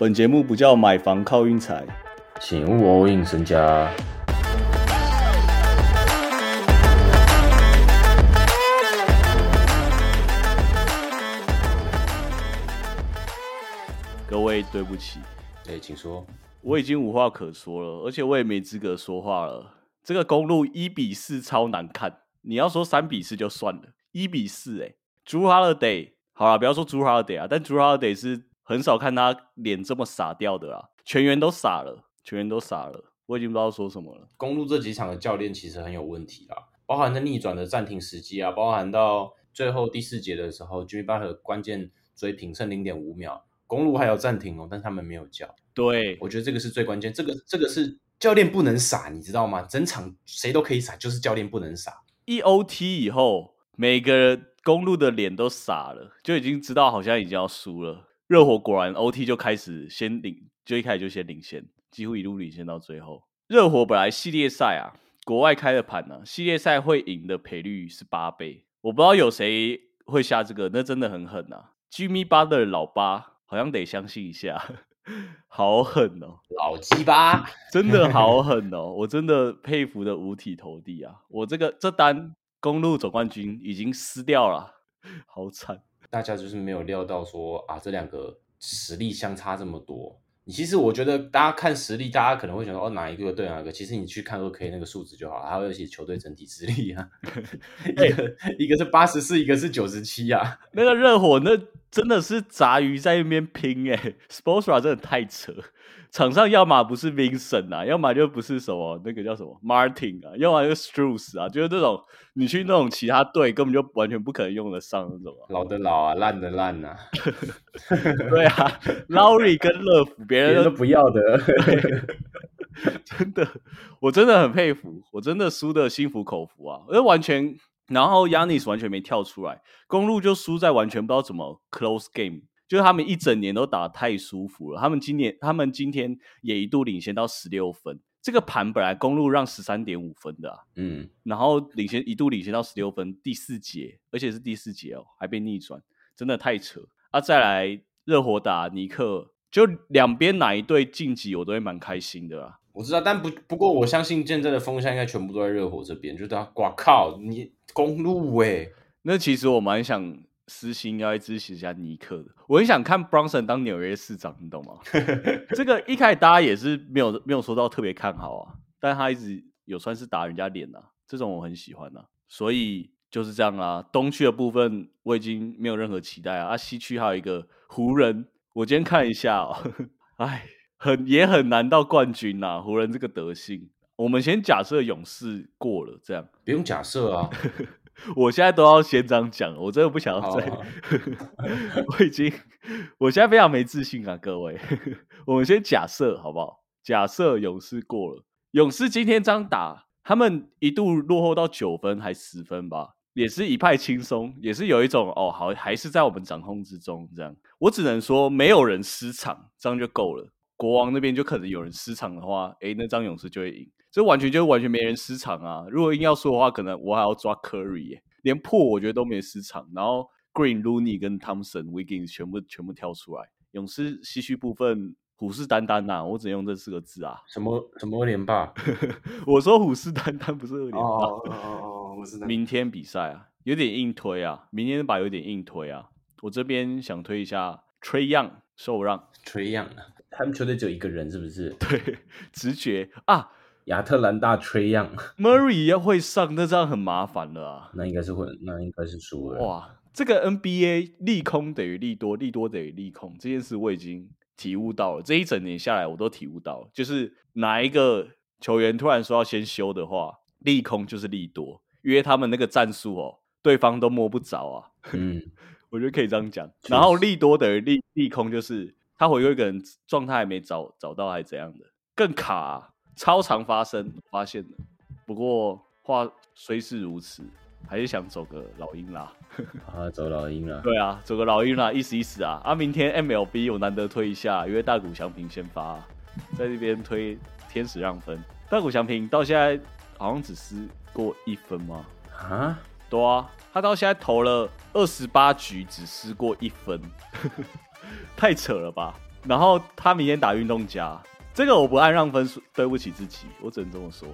本节目不叫买房靠运财，请勿 all in 身家。各位对不起，哎，请说。我已经无话可说了，而且我也没资格说话了。这个公路一比四超难看，你要说三比四就算了，一比四哎，朱哈勒得好了，不要说朱哈勒得啊，但朱哈勒得是很少看他脸这么傻掉的啦，全员都傻了，全员都傻了，我已经不知道说什么了。公路这几场的教练其实很有问题啦，包含在逆转的暂停时机啊，包含到最后第四节的时候，Jimmy Butler 关键追平剩零点五秒。公路还有暂停哦，但他们没有叫。对，我觉得这个是最关键，这个这个是教练不能傻，你知道吗？整场谁都可以傻，就是教练不能傻。一 OT 以后，每个公路的脸都傻了，就已经知道好像已经要输了。热火果然 OT 就开始先领，就一开始就先领先，几乎一路领先到最后。热火本来系列赛啊，国外开的盘呢，系列赛会赢的赔率是八倍，我不知道有谁会下这个，那真的很狠啊！Jimmy b u t e r 老八。好像得相信一下，好狠哦，老鸡巴，真的好 狠哦！我真的佩服的五体投地啊！我这个这单公路总冠军已经撕掉了，好惨！大家就是没有料到说啊，这两个实力相差这么多。其实我觉得大家看实力，大家可能会想说哦哪一个对哪个？其实你去看 OK 那个数值就好，还有写球队整体实力啊。一个一个是八十四，一个是九十七啊。那个热火那真的是杂鱼在那边拼哎，Sportsra 真的太扯。场上要么不是 Vincent 啊，要么就不是什么那个叫什么 Martin 啊，要么就 Strus 啊，就是这种你去那种其他队根本就完全不可能用得上那种啊。老的老啊，烂的烂啊。对啊，Laurie 跟乐福别人都不要的，真的，我真的很佩服，我真的输的心服口服啊，因为完全，然后 Yanis 完全没跳出来，公路就输在完全不知道怎么 close game。就是他们一整年都打太舒服了，他们今年他们今天也一度领先到十六分。这个盘本来公路让十三点五分的，嗯，然后领先一度领先到十六分，第四节，而且是第四节哦，还被逆转，真的太扯啊！再来热火打尼克，就两边哪一队晋级，我都会蛮开心的啦。我知道，但不不过我相信见证的风向应该全部都在热火这边，就是他，哇靠，你公路哎，那其实我蛮想。私心要支持一下尼克的，我很想看 Bronson 当纽约市长，你懂吗？这个一开始大家也是没有没有说到特别看好啊，但他一直有算是打人家脸呐，这种我很喜欢呐，所以就是这样啦。东区的部分我已经没有任何期待啊，啊，西区还有一个湖人，我今天看一下哦，哎，很也很难到冠军呐，湖人这个德性，我们先假设勇士过了，这样不用假设啊。我现在都要先这样讲，我真的不想要再。我已经，我现在非常没自信啊，各位。我们先假设好不好？假设勇士过了，勇士今天这样打，他们一度落后到九分还十分吧，也是一派轻松，也是有一种哦，好，还是在我们掌控之中。这样，我只能说没有人失场，这样就够了。国王那边就可能有人失场的话，哎，那张勇士就会赢。这完全就完全没人失常啊！如果硬要说的话，可能我还要抓 Curry，连破我觉得都没失常。然后 Green、Looney 跟 Thompson、Wiggins 全部全部跳出来。勇士唏嘘部分虎视眈眈呐，我只能用这四个字啊。什么什么二连霸？我说虎视眈眈不是二连霸。哦哦哦，我是明天比赛啊，有点硬推啊，明天把有点硬推啊。我这边想推一下 Trey Young 受让。Trey Young，他们球队只有一个人是不是？对，直觉啊。亚特兰大吹样，Murray 要会上，那这样很麻烦了啊。那应该是会，那应该是输了。哇，这个 NBA 利空等于利多，利多等于利空，这件事我已经体悟到了。这一整年下来，我都体悟到了，就是哪一个球员突然说要先休的话，利空就是利多，因为他们那个战术哦，对方都摸不着啊。嗯，我觉得可以这样讲。然后利多等于利利空，就是他回归一个人状态还没找找到，还是怎样的，更卡。超常发生，发现的。不过话虽是如此，还是想走个老鹰啦。啊，走老鹰啦。对啊，走个老鹰啦，意思意思啊。啊，明天 MLB 我难得推一下，因为大谷翔平先发，在这边推天使让分。大谷翔平到现在好像只失过一分吗？啊，对啊，他到现在投了二十八局，只失过一分，太扯了吧？然后他明天打运动家，这个我不按让分数，对不起自己，我只能这么说。